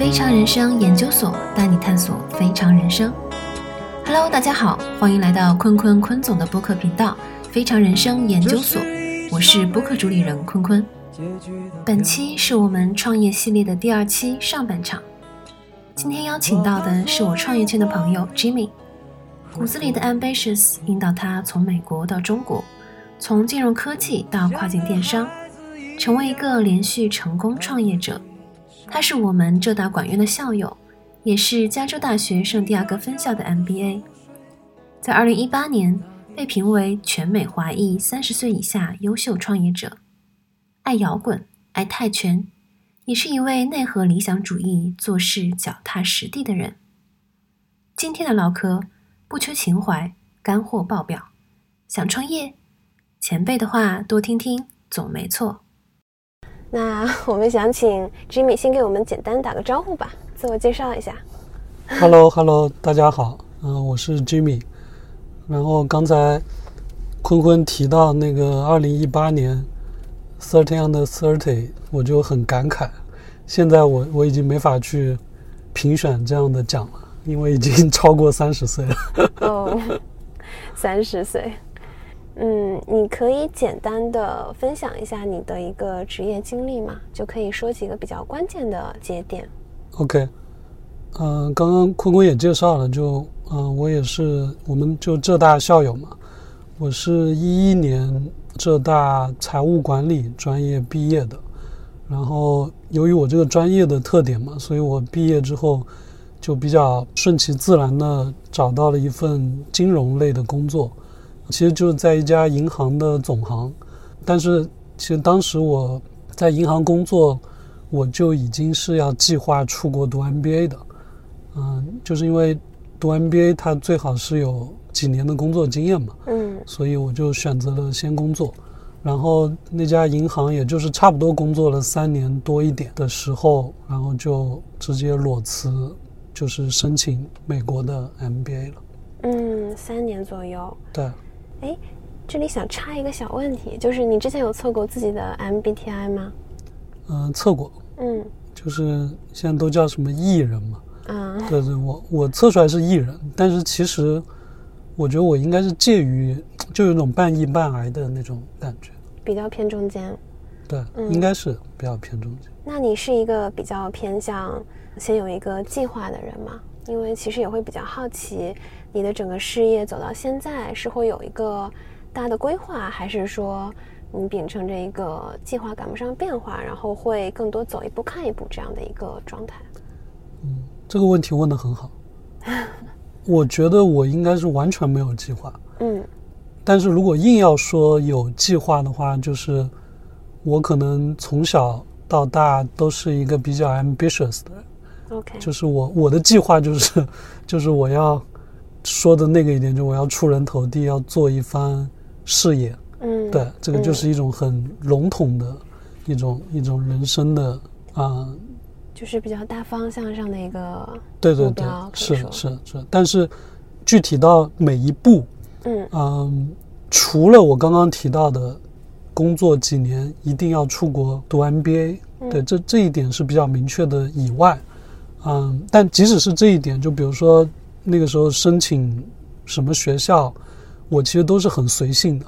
非常人生研究所带你探索非常人生。Hello，大家好，欢迎来到坤坤坤总的播客频道《非常人生研究所》，我是播客主理人坤坤。本期是我们创业系列的第二期上半场。今天邀请到的是我创业圈的朋友 Jimmy，骨子里的 ambitious 引导他从美国到中国，从金融科技到跨境电商，成为一个连续成功创业者。他是我们浙大管院的校友，也是加州大学圣地亚哥分校的 MBA。在2018年被评为全美华裔三十岁以下优秀创业者。爱摇滚，爱泰拳，也是一位内核理想主义、做事脚踏实地的人。今天的唠嗑不缺情怀，干货爆表。想创业，前辈的话多听听，总没错。那我们想请 Jimmy 先给我们简单打个招呼吧，自我介绍一下。Hello，Hello，大家好，嗯，我是 Jimmy。然后刚才坤坤提到那个二零一八年 Thirty Under Thirty，我就很感慨。现在我我已经没法去评选这样的奖了，因为已经 超过三十岁了。哦，三十岁。嗯，你可以简单的分享一下你的一个职业经历吗？就可以说几个比较关键的节点。OK，嗯，刚刚坤坤也介绍了，就嗯，我也是，我们就浙大校友嘛。我是一一年浙大财务管理专业毕业的，然后由于我这个专业的特点嘛，所以我毕业之后就比较顺其自然的找到了一份金融类的工作。其实就是在一家银行的总行，但是其实当时我在银行工作，我就已经是要计划出国读 MBA 的，嗯，就是因为读 MBA 它最好是有几年的工作经验嘛，嗯，所以我就选择了先工作，然后那家银行也就是差不多工作了三年多一点的时候，然后就直接裸辞，就是申请美国的 MBA 了，嗯，三年左右，对。哎，这里想插一个小问题，就是你之前有测过自己的 MBTI 吗？嗯，测过。嗯，就是现在都叫什么 E 人嘛。嗯，对对，我我测出来是 E 人，但是其实我觉得我应该是介于，就有种半 E 半癌的那种感觉，比较偏中间。对，应该是比较偏中间。那你是一个比较偏向先有一个计划的人吗？因为其实也会比较好奇。你的整个事业走到现在是会有一个大的规划，还是说你秉承着一个计划赶不上变化，然后会更多走一步看一步这样的一个状态？嗯，这个问题问得很好。我觉得我应该是完全没有计划。嗯，但是如果硬要说有计划的话，就是我可能从小到大都是一个比较 ambitious 的人。OK，就是我我的计划就是就是我要。说的那个一点，就我要出人头地，要做一番事业。嗯，对，这个就是一种很笼统的一种一种人生的啊，就是比较大方向上的一个对对对，是是是。但是具体到每一步，嗯嗯，除了我刚刚提到的工作几年一定要出国读 MBA，对，这这一点是比较明确的以外，嗯，但即使是这一点，就比如说。那个时候申请什么学校，我其实都是很随性的。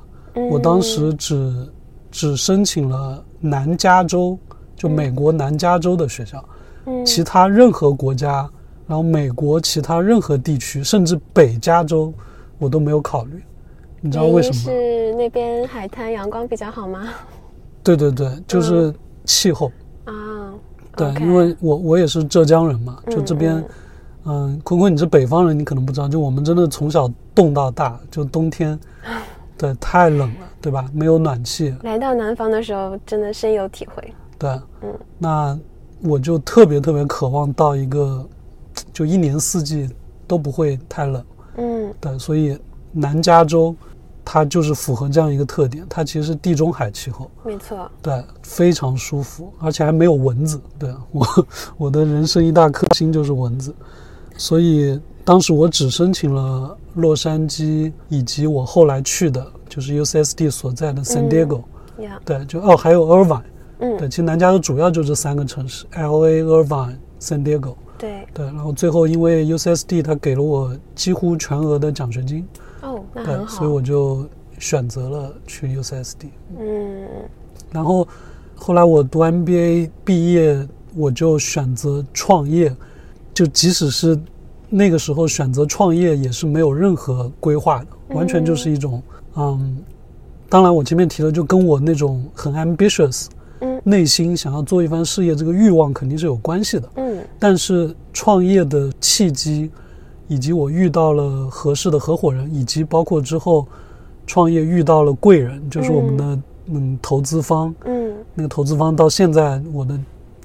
我当时只只申请了南加州，就美国南加州的学校，其他任何国家，然后美国其他任何地区，甚至北加州，我都没有考虑。你知道为什么？是那边海滩阳光比较好吗？对对对，就是气候啊。对，因为我我也是浙江人嘛，就这边。嗯，坤坤，你是北方人，你可能不知道，就我们真的从小冻到大，就冬天，对，太冷了，对吧？没有暖气。来到南方的时候，真的深有体会。对，嗯，那我就特别特别渴望到一个，就一年四季都不会太冷。嗯，对，所以南加州，它就是符合这样一个特点，它其实是地中海气候。没错。对，非常舒服，而且还没有蚊子。对我，我的人生一大克星就是蚊子。所以当时我只申请了洛杉矶，以及我后来去的，就是 UCSD 所在的 San Diego。对，就哦，还有 Irvine。嗯，对，其实南加州主要就这三个城市：LA、Irvine、San Diego。对对，然后最后因为 UCSD 它给了我几乎全额的奖学金，哦，那对。所以我就选择了去 UCSD。嗯然后后来我读 MBA 毕业，我就选择创业，就即使是那个时候选择创业，也是没有任何规划的，完全就是一种嗯。当然，我前面提了，就跟我那种很 ambitious，嗯内心想要做一番事业这个欲望肯定是有关系的。嗯但是创业的契机，以及我遇到了合适的合伙人，以及包括之后创业遇到了贵人，就是我们的嗯投资方。嗯那个投资方到现在我的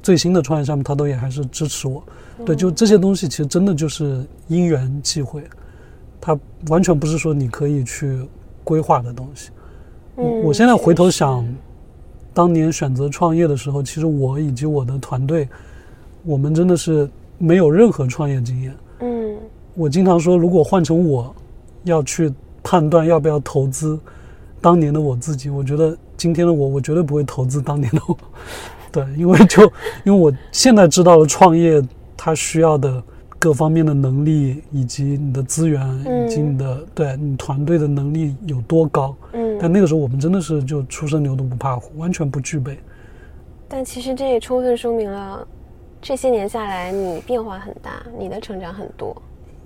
最新的创业项目，他都也还是支持我。对，就这些东西，其实真的就是因缘际会，它完全不是说你可以去规划的东西。我嗯，我现在回头想，当年选择创业的时候，其实我以及我的团队，我们真的是没有任何创业经验。嗯我经常说，如果换成我要去判断要不要投资当年的我自己，我觉得今天的我，我绝对不会投资当年的我。对，因为就因为我现在知道了创业它需要的各方面的能力，以及你的资源，以及你的对你团队的能力有多高。嗯，但那个时候我们真的是就初生牛犊不怕虎，完全不具备。但其实这也充分说明了，这些年下来你变化很大，你的成长很多。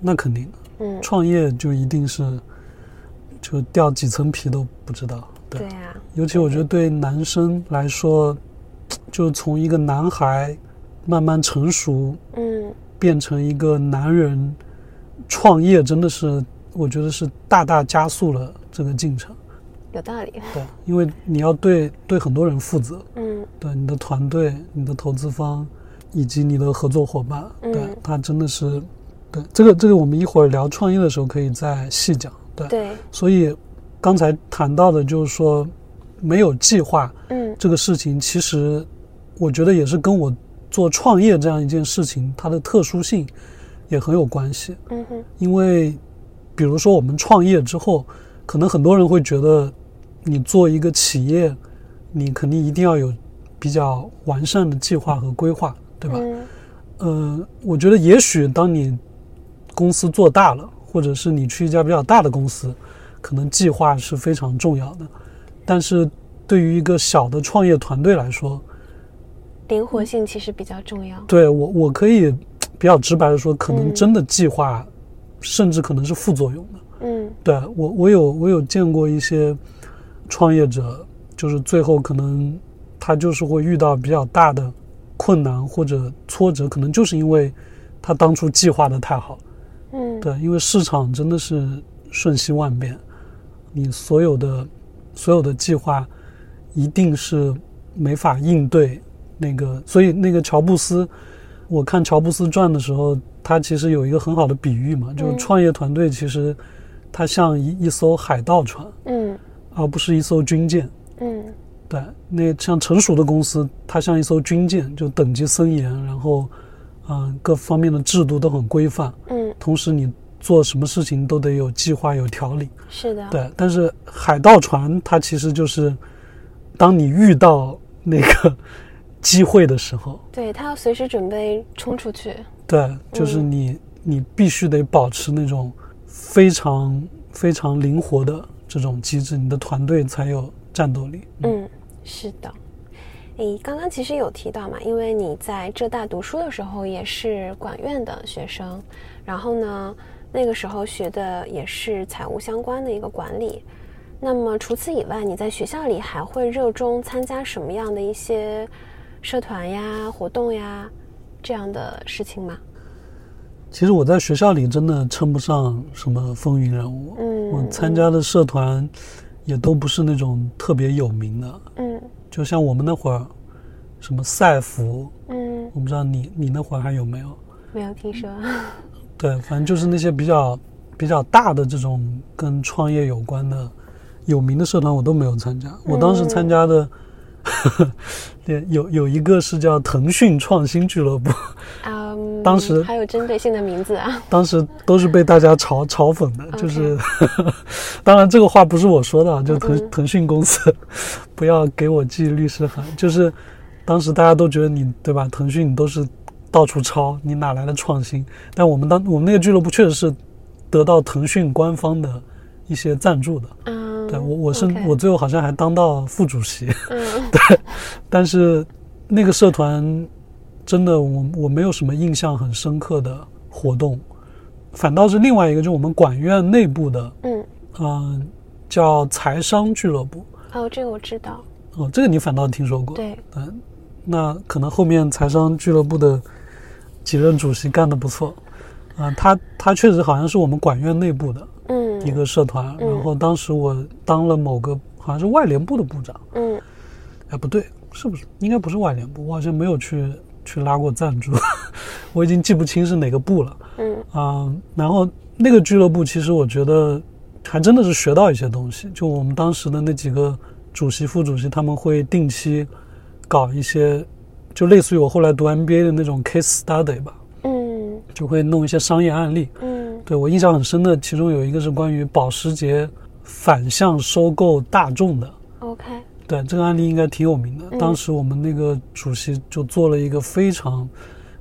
那肯定的，嗯，创业就一定是就掉几层皮都不知道。对，呀啊，尤其我觉得对男生来说，就从一个男孩慢慢成熟嗯变成一个男人，创业真的是我觉得是大大加速了这个进程。有道理。对，因为你要对对很多人负责，嗯对你的团队、你的投资方以及你的合作伙伴，嗯对他真的是，对这个这个我们一会儿聊创业的时候可以再细讲。对，对，所以刚才谈到的就是说没有计划嗯这个事情，其实我觉得也是跟我做创业这样一件事情它的特殊性也很有关系。嗯哼因为比如说我们创业之后，可能很多人会觉得你做一个企业，你肯定一定要有比较完善的计划和规划，对吧？嗯呃，我觉得也许当你公司做大了，或者是你去一家比较大的公司，可能计划是非常重要的。但是对于一个小的创业团队来说，灵活性其实比较重要。对我我可以比较直白的说，可能嗯真的计划，甚至可能是副作用的。嗯对我，我有我有见过一些创业者，就是最后可能他就是会遇到比较大的困难或者挫折，可能就是因为他当初计划的太好。嗯，对，因为市场真的是瞬息万变，你所有的所有的计划一定是没法应对那个，所以那个乔布斯，我看乔布斯传的时候，他其实有一个很好的比喻嘛，就是嗯创业团队其实它像一一艘海盗船，嗯。而不是一艘军舰。嗯。对，那像成熟的公司，它像一艘军舰，就等级森严，然后，嗯、各方面的制度都很规范。嗯，同时你做什么事情都得有计划、有条理。是的。对，但是海盗船它其实就是，当你遇到那个机会的时候，对它要随时准备冲出去。对，就是嗯你、你必须得保持那种非常非常灵活的这种机制，你的团队才有战斗力。嗯，是的。诶，刚刚其实有提到嘛，因为你在浙大读书的时候也是管院的学生，然后呢，那个时候学的也是财务相关的一个管理。那么除此以外，你在学校里还会热衷参加什么样的一些社团呀、活动呀这样的事情吗？其实我在学校里真的称不上什么风云人物，嗯我参加的社团也都不是那种特别有名的，嗯就像我们那会儿，什么赛服，嗯，我不知道你你那会儿还有没有？没有听说。对，反正就是那些比较比较大的这种跟创业有关的有名的社团，我都没有参加。我当时参加的，对，有有一个是叫腾讯创新俱乐部，嗯，当时还有针对性的名字啊。当时都是被大家嘲嘲讽的，就是，当然这个话不是我说的啊，就腾嗯腾讯公司不要给我寄律师函，就是当时大家都觉得你对吧？腾讯你都是到处抄，你哪来的创新？但我们当我们那个俱乐部确实是得到腾讯官方的一些赞助的。嗯，对我我是我最后好像还当到副主席。嗯 对，但是那个社团真的我我没有什么印象很深刻的活动，反倒是另外一个，就是我们管院内部的，嗯，嗯、叫财商俱乐部。哦，这个我知道，哦，这个你反倒听说过。对，嗯，那可能后面财商俱乐部的几任主席干得不错。啊、他他确实好像是我们管院内部的嗯，一个社团，嗯然后当时我当了某个好像是外联部的部长，嗯哎，不对，是不是？应该不是外联部，我好像没有去去拉过赞助，我已经记不清是哪个部了。嗯啊、然后那个俱乐部其实我觉得还真的是学到一些东西。就我们当时的那几个主席、副主席，他们会定期搞一些，就类似于我后来读 MBA 的那种 case study 吧，嗯就会弄一些商业案例。嗯对我印象很深的，其中有一个是关于保时捷反向收购大众的。，OK，对这个案例应该挺有名的。嗯当时我们那个主席就做了一个非常，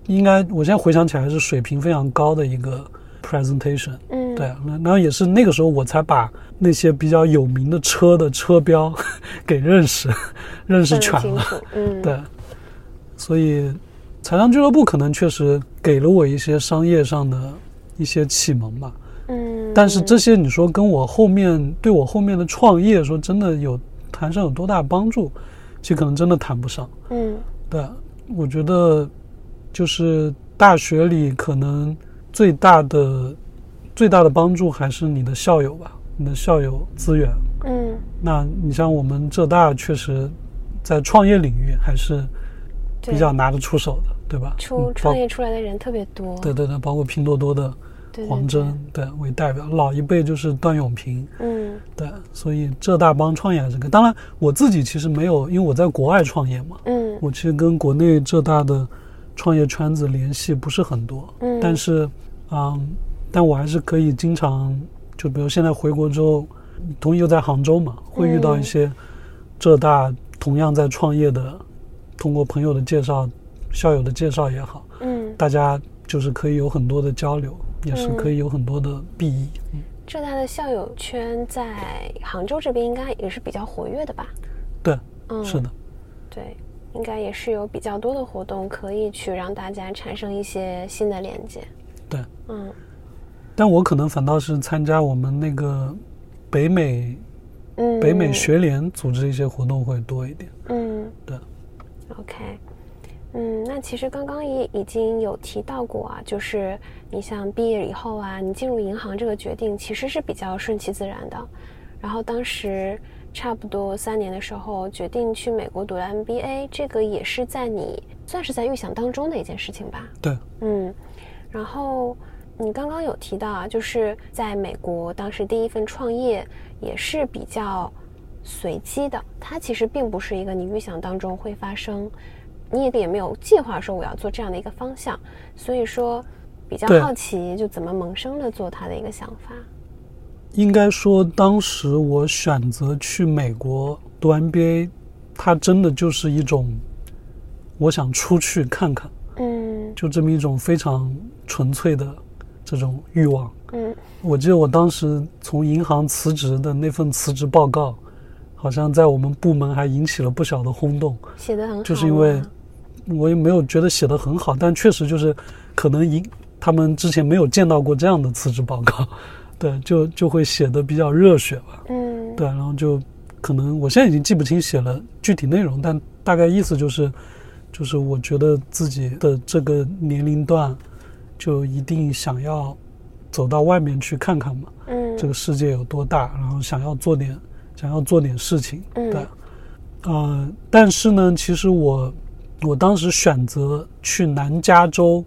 应该我现在回想起来是水平非常高的一个 presentation。嗯，对，那然后也是那个时候我才把那些比较有名的车的车标 给认识认识全了。嗯，对，所以财商俱乐部可能确实给了我一些商业上的一些启蒙吧。嗯，但是这些你说跟我后面对我后面的创业说真的有谈上有多大帮助，其实可能真的谈不上。嗯对，我觉得就是大学里可能最大的最大的帮助还是你的校友吧，你的校友资源。嗯那你像我们浙大确实在创业领域还是对比较拿得出手的，对吧？出嗯创业出来的人特别多，对对对，包括拼多多的黄峥对为代表，老一辈就是段永平。嗯对，所以浙大帮创业还是个。当然，我自己其实没有，因为我在国外创业嘛，嗯我其实跟国内浙大的创业圈子联系不是很多。嗯但是，嗯，但我还是可以经常，就比如现在回国之后，同又在杭州嘛，会遇到一些浙大同样在创业的，通过朋友的介绍、校友的介绍也好，嗯，大家就是可以有很多的交流，也是嗯可以有很多的裨益。嗯浙大的校友圈在杭州这边应该也是比较活跃的吧？对，嗯，是的。对，应该也是有比较多的活动可以去让大家产生一些新的连接。对，嗯但我可能反倒是参加我们那个北美嗯，北美学联组织一些活动会多一点。嗯对，，OK，嗯，那其实刚刚也已经有提到过啊，就是你像毕业以后啊，你进入银行这个决定其实是比较顺其自然的。然后当时差不多三年的时候，决定去美国读了 MBA，这个也是在你算是在预想当中的一件事情吧？对，嗯，然后你刚刚有提到啊，就是在美国当时第一份创业也是比较随机的，它其实并不是一个你预想当中会发生，你也也没有计划说我要做这样的一个方向，所以说比较好奇就怎么萌生了做它的一个想法。应该说当时我选择去美国读 MBA，它真的就是一种我想出去看看，嗯就这么一种非常纯粹的这种欲望。嗯我记得我当时从银行辞职的那份辞职报告，好像在我们部门还引起了不小的轰动。写的很好啊，就是因为我也没有觉得写得很好，但确实就是可能银他们之前没有见到过这样的辞职报告，对，就就会写的比较热血吧，嗯。对，然后就可能我现在已经记不清写了具体内容，但大概意思就是，就是我觉得自己的这个年龄段，就一定想要走到外面去看看嘛，嗯。这个世界有多大，然后想要做点想要做点事情，嗯。对，呃，但是呢，其实我我当时选择去南加州，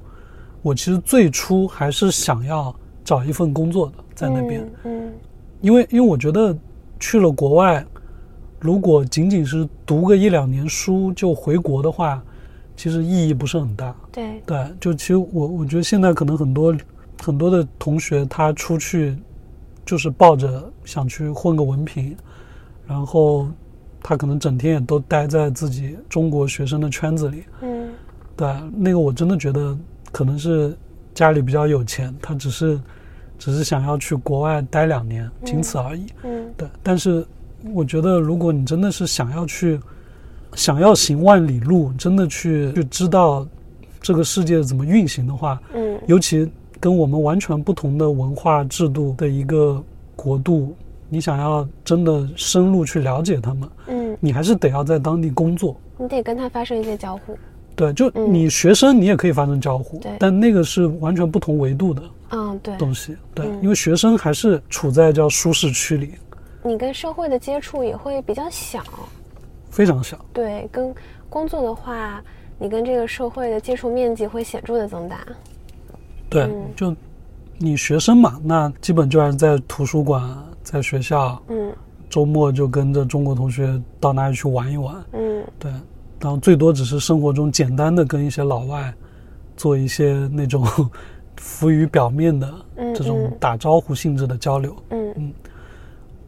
我其实最初还是想要找一份工作的在那边，嗯因为因为我觉得去了国外，如果仅仅是读个一两年书就回国的话，其实意义不是很大。嗯对。对，就其实我我觉得现在可能很多很多的同学他出去就是抱着想去混个文凭，然后他可能整天也都待在自己中国学生的圈子里，嗯。对，那个我真的觉得可能是家里比较有钱，他只是只是想要去国外待两年，仅此而已。嗯。对，但是我觉得，如果你真的是想要去，想要行万里路，真的去去知道这个世界怎么运行的话，嗯。尤其跟我们完全不同的文化制度的一个国度，你想要真的深入去了解他们，嗯，你还是得要在当地工作。你得跟他发生一些交互。对，就嗯你学生你也可以发生交互，对但那个是完全不同维度的嗯，对，东西。对，嗯因为学生还是处在叫舒适区里，你跟社会的接触也会比较小。非常小。对，跟工作的话，你跟这个社会的接触面积会显著的增大。对，嗯就你学生嘛，那基本就还是在图书馆，在学校，嗯周末就跟着中国同学到哪里去玩一玩。嗯对，然后最多只是生活中简单的跟一些老外做一些那种 浮于表面的嗯这种嗯打招呼性质的交流。嗯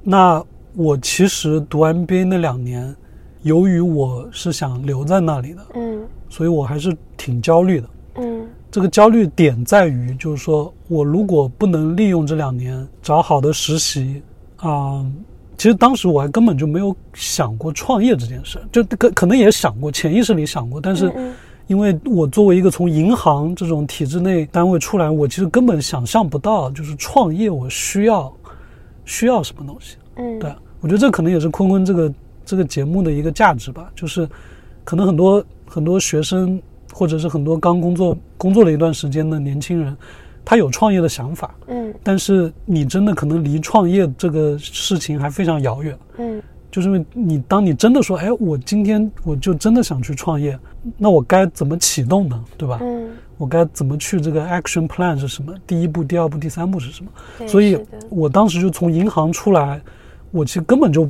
那我其实读 MBA 那两年，由于我是想留在那里的，嗯所以我还是挺焦虑的。嗯这个焦虑点在于，就是说我如果不能利用这两年找好的实习，啊、其实当时我还根本就没有想过创业这件事，就可可能也想过，潜意识里想过，但是嗯因为我作为一个从银行这种体制内单位出来，我其实根本想象不到，就是创业我需要需要什么东西。嗯，对，我觉得这可能也是坤坤这个这个节目的一个价值吧，就是可能很多很多学生或者是很多刚工作工作了一段时间的年轻人，他有创业的想法，嗯但是你真的可能离创业这个事情还非常遥远。嗯就是因为你当你真的说，哎，我今天我就真的想去创业，那我该怎么启动呢？对吧？嗯，我该怎么去这个 action plan 是什么？第一步、第二步、第三步是什么？所以我当时就从银行出来，我其实根本就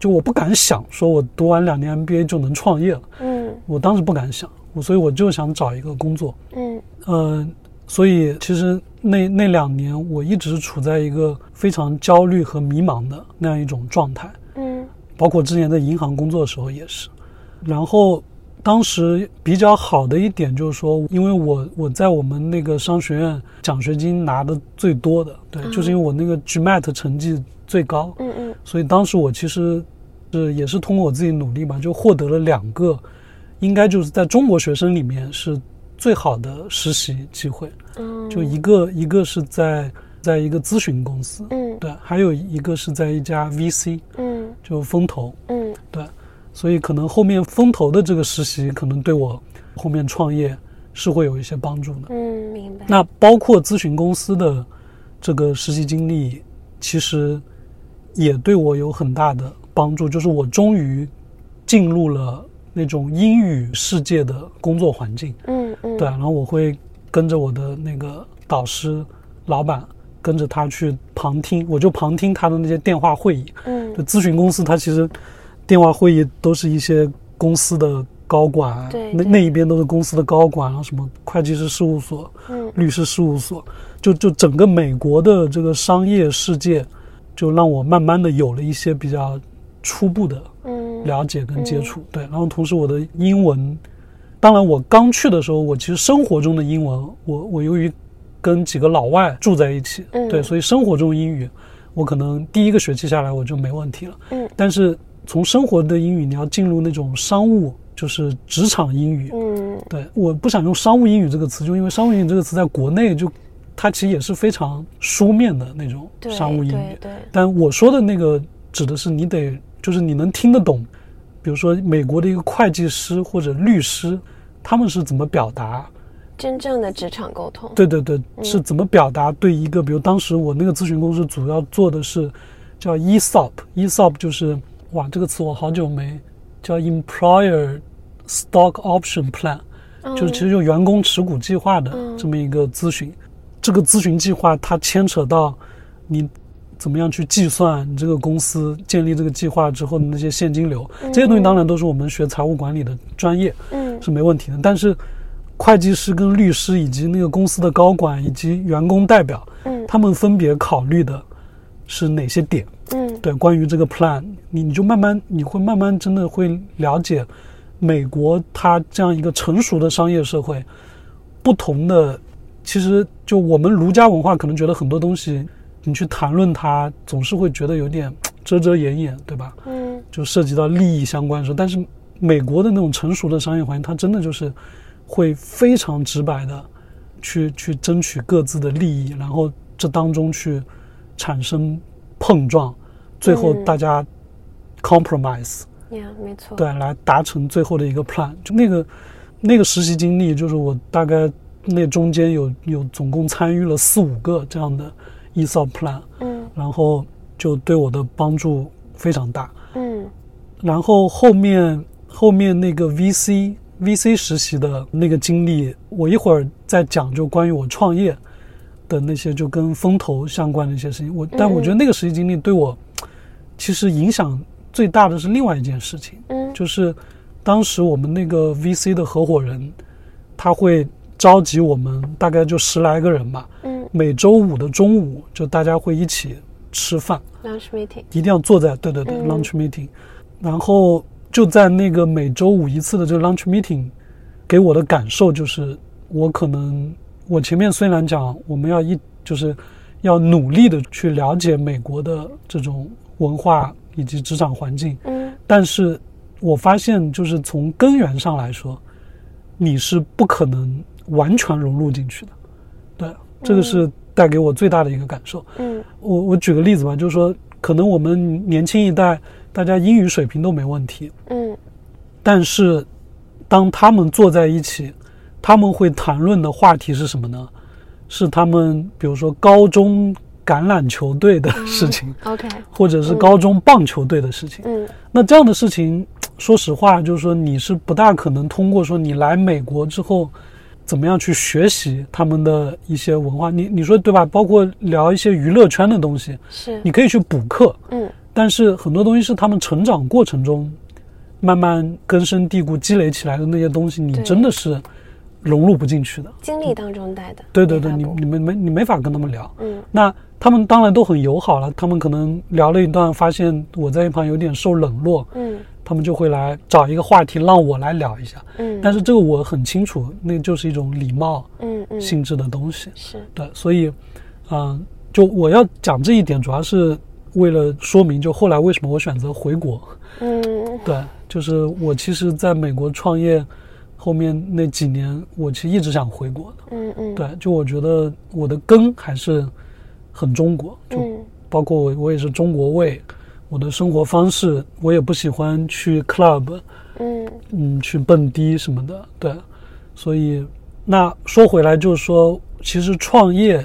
就我不敢想说我读完两年 MBA 就能创业了，嗯我当时不敢想，我所以我就想找一个工作，嗯呃，所以其实那那两年我一直处在一个非常焦虑和迷茫的那样一种状态，嗯包括之前在银行工作的时候也是，然后。当时比较好的一点就是说，因为我我在我们那个商学院奖学金拿的最多的，对，嗯就是因为我那个 GMAT 成绩最高，嗯嗯所以当时我其实是也是通过我自己努力吧，就获得了两个，应该就是在中国学生里面是最好的实习机会。嗯，就一个一个是在在一个咨询公司，嗯对，还有一个是在一家 VC，嗯就风投，嗯对，所以可能后面风投的这个实习可能对我后面创业是会有一些帮助的。嗯，明白。那包括咨询公司的这个实习经历，其实也对我有很大的帮助，就是我终于进入了那种英语世界的工作环境。嗯嗯。对，然后我会跟着我的那个导师、老板，跟着他去旁听，我就旁听他的那些电话会议。嗯。就咨询公司，他其实电话会议都是一些公司的高管，那对。那那一边都是公司的高管，然后什么会计师事务所、嗯。律师事务所，就就整个美国的这个商业世界，就让我慢慢的有了一些比较初步的嗯了解跟接触。对，然后同时我的英文，当然我刚去的时候，我其实生活中的英文，我我由于跟几个老外住在一起，嗯对，所以生活中英语，我可能第一个学期下来我就没问题了。嗯但是从生活的英语，你要进入那种商务，就是职场英语。嗯对，我不想用商务英语这个词，就因为商务英语这个词在国内就，它其实也是非常书面的那种商务英语。对对但我说的那个指的是你得，就是你能听得懂，比如说美国的一个会计师或者律师，他们是怎么表达？真正的职场沟通。对对对，是怎么表达对一个，比如当时我那个咨询公司主要做的是叫 ESOP，ESOP 就是哇，这个词我好久没叫 Employer Stock Option Plan，嗯就是其实就员工持股计划的嗯这么一个咨询。这个咨询计划它牵扯到你怎么样去计算你这个公司建立这个计划之后的那些现金流，这些东西当然都是我们学财务管理的专业嗯是没问题的。但是会计师跟律师以及那个公司的高管以及员工代表，嗯他们分别考虑的是哪些点？嗯对，关于这个 plan，你你就慢慢你会慢慢真的会了解美国它这样一个成熟的商业社会，不同的，其实就我们儒家文化可能觉得很多东西，你去谈论它，总是会觉得有点 遮遮掩掩，对吧？嗯就涉及到利益相关的时候，但是美国的那种成熟的商业环境，它真的就是会非常直白的去去争取各自的利益，然后这当中去产生碰撞，最后嗯大家 compromise，、呀，没错。对，来达成最后的一个 plan。就那个那个实习经历，就是我大概那中间有有总共参与了四五个这样的 ESOP plan，嗯然后就对我的帮助非常大。嗯然后后面后面那个 VC VC 实习的那个经历，我一会儿再讲，就关于我创业的那些就跟风投相关的一些事情。我但我觉得那个实习经历对我其实影响最大的是另外一件事情，嗯就是当时我们那个 VC 的合伙人，他会召集我们大概就十来个人吧，嗯每周五的中午就大家会一起吃饭。，lunch meeting。一定要坐在对对对、嗯 lunch meeting，然后就在那个每周五一次的这个 lunch meeting，给我的感受就是，我可能我前面虽然讲我们要一就是要努力的去了解美国的这种文化以及职场环境，嗯但是我发现就是从根源上来说，你是不可能完全融入进去的，对，这个是带给我最大的一个感受。嗯我我举个例子吧，就是说，可能我们年轻一代大家英语水平都没问题，嗯但是当他们坐在一起，他们会谈论的话题是什么呢？是他们比如说高中橄榄球队的事情，，OK。或者是高中棒球队的事情。嗯那这样的事情，说实话，就是说你是不大可能通过说你来美国之后，怎么样去学习他们的一些文化，你你说对吧？包括聊一些娱乐圈的东西，是。你可以去补课，嗯但是很多东西是他们成长过程中慢慢根深蒂固积累起来的那些东西，你真的是融入不进去的。经历当中带的。对对对，你你们没你没法跟他们聊。嗯那他们当然都很友好了，他们可能聊了一段，发现我在一旁有点受冷落，嗯他们就会来找一个话题让我来聊一下。嗯。但是这个我很清楚，那就是一种礼貌嗯嗯性质的东西。是对，所以，嗯、就我要讲这一点，主要是为了说明，就后来为什么我选择回国。嗯对，就是我其实在美国创业后面那几年，我其实一直想回国的。嗯嗯对，就我觉得我的根还是很中国，就嗯包括我我也是中国胃，我的生活方式我也不喜欢去 club，嗯。嗯，去蹦迪什么的，对，所以那说回来就是说，其实创业，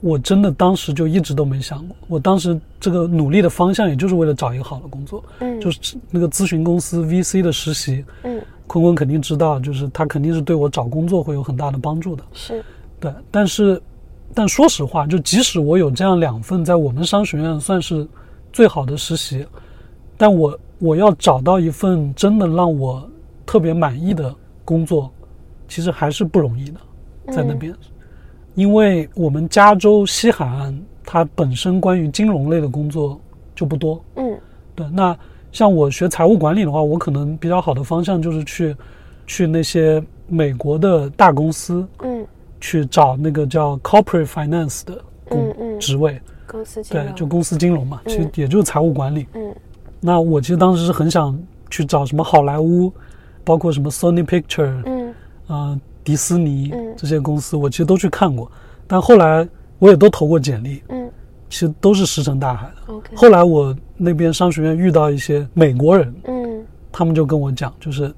我真的当时就一直都没想过，我当时这个努力的方向也就是为了找一个好的工作，嗯。就是那个咨询公司 VC 的实习，嗯。坤坤肯定知道，就是他肯定是对我找工作会有很大的帮助的，是。对，但是，但说实话，就即使我有这样两份在我们商学院算是最好的实习，但我我要找到一份真的让我特别满意的工作，其实还是不容易的，在那边，因为我们加州西海岸它本身关于金融类的工作就不多，嗯。对，那像我学财务管理的话，我可能比较好的方向就是去去那些美国的大公司，嗯。去找那个叫 corporate finance 的工嗯嗯。职位，公司金对，就公司金融嘛，其实嗯。也就是财务管理。嗯。那我其实当时是很想去找什么好莱坞，包括什么 Sony Picture，嗯。呃，迪士尼嗯。这些公司，我其实都去看过，但后来我也都投过简历，嗯。其实都是石沉大海的。OK 后来我那边商学院遇到一些美国人，嗯。他们就跟我讲，就是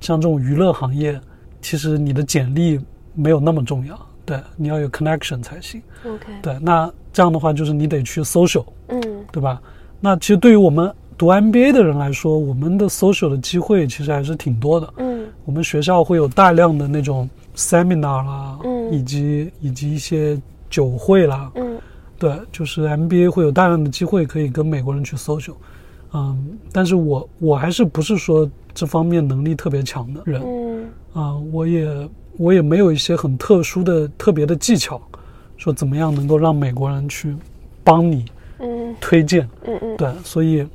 像这种娱乐行业，其实你的简历没有那么重要，对，你要有 connection 才行。OK 对，那这样的话就是你得去 social，嗯。对吧？那其实对于我们读 MBA 的人来说，我们的 social 的机会其实还是挺多的。嗯。我们学校会有大量的那种 seminar 啦，嗯。以及以及一些酒会啦，嗯。对，就是 MBA 会有大量的机会可以跟美国人去 social，嗯，但是我我还是不是说这方面能力特别强的人，嗯。啊、我也我也没有一些很特殊的特别的技巧，说怎么样能够让美国人去帮你嗯推荐，嗯嗯对，所以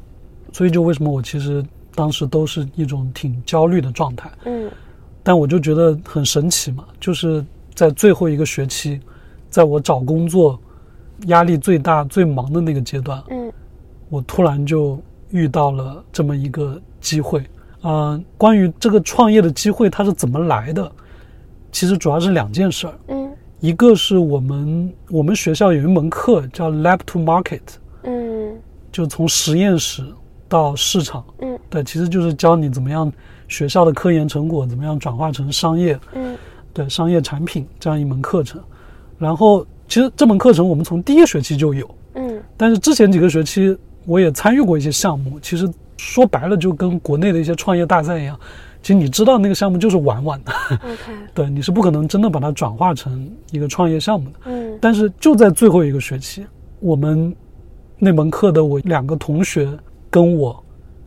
所以就为什么我其实当时都是一种挺焦虑的状态。嗯但我就觉得很神奇嘛，就是在最后一个学期，在我找工作压力最大、最忙的那个阶段，嗯我突然就遇到了这么一个机会。啊、关于这个创业的机会它是怎么来的，其实主要是两件事儿。嗯一个是我们我们学校有一门课叫 Lab to Market，嗯。就从实验室到市场，嗯。对，其实就是教你怎么样学校的科研成果怎么样转化成商业，嗯。对商业产品这样一门课程。然后其实这门课程我们从第一学期就有，嗯。但是之前几个学期我也参与过一些项目，其实说白了就跟国内的一些创业大赛一样，其实你知道那个项目就是玩玩的，，OK，对，你是不可能真的把它转化成一个创业项目的。嗯。但是就在最后一个学期，我们那门课的我两个同学跟我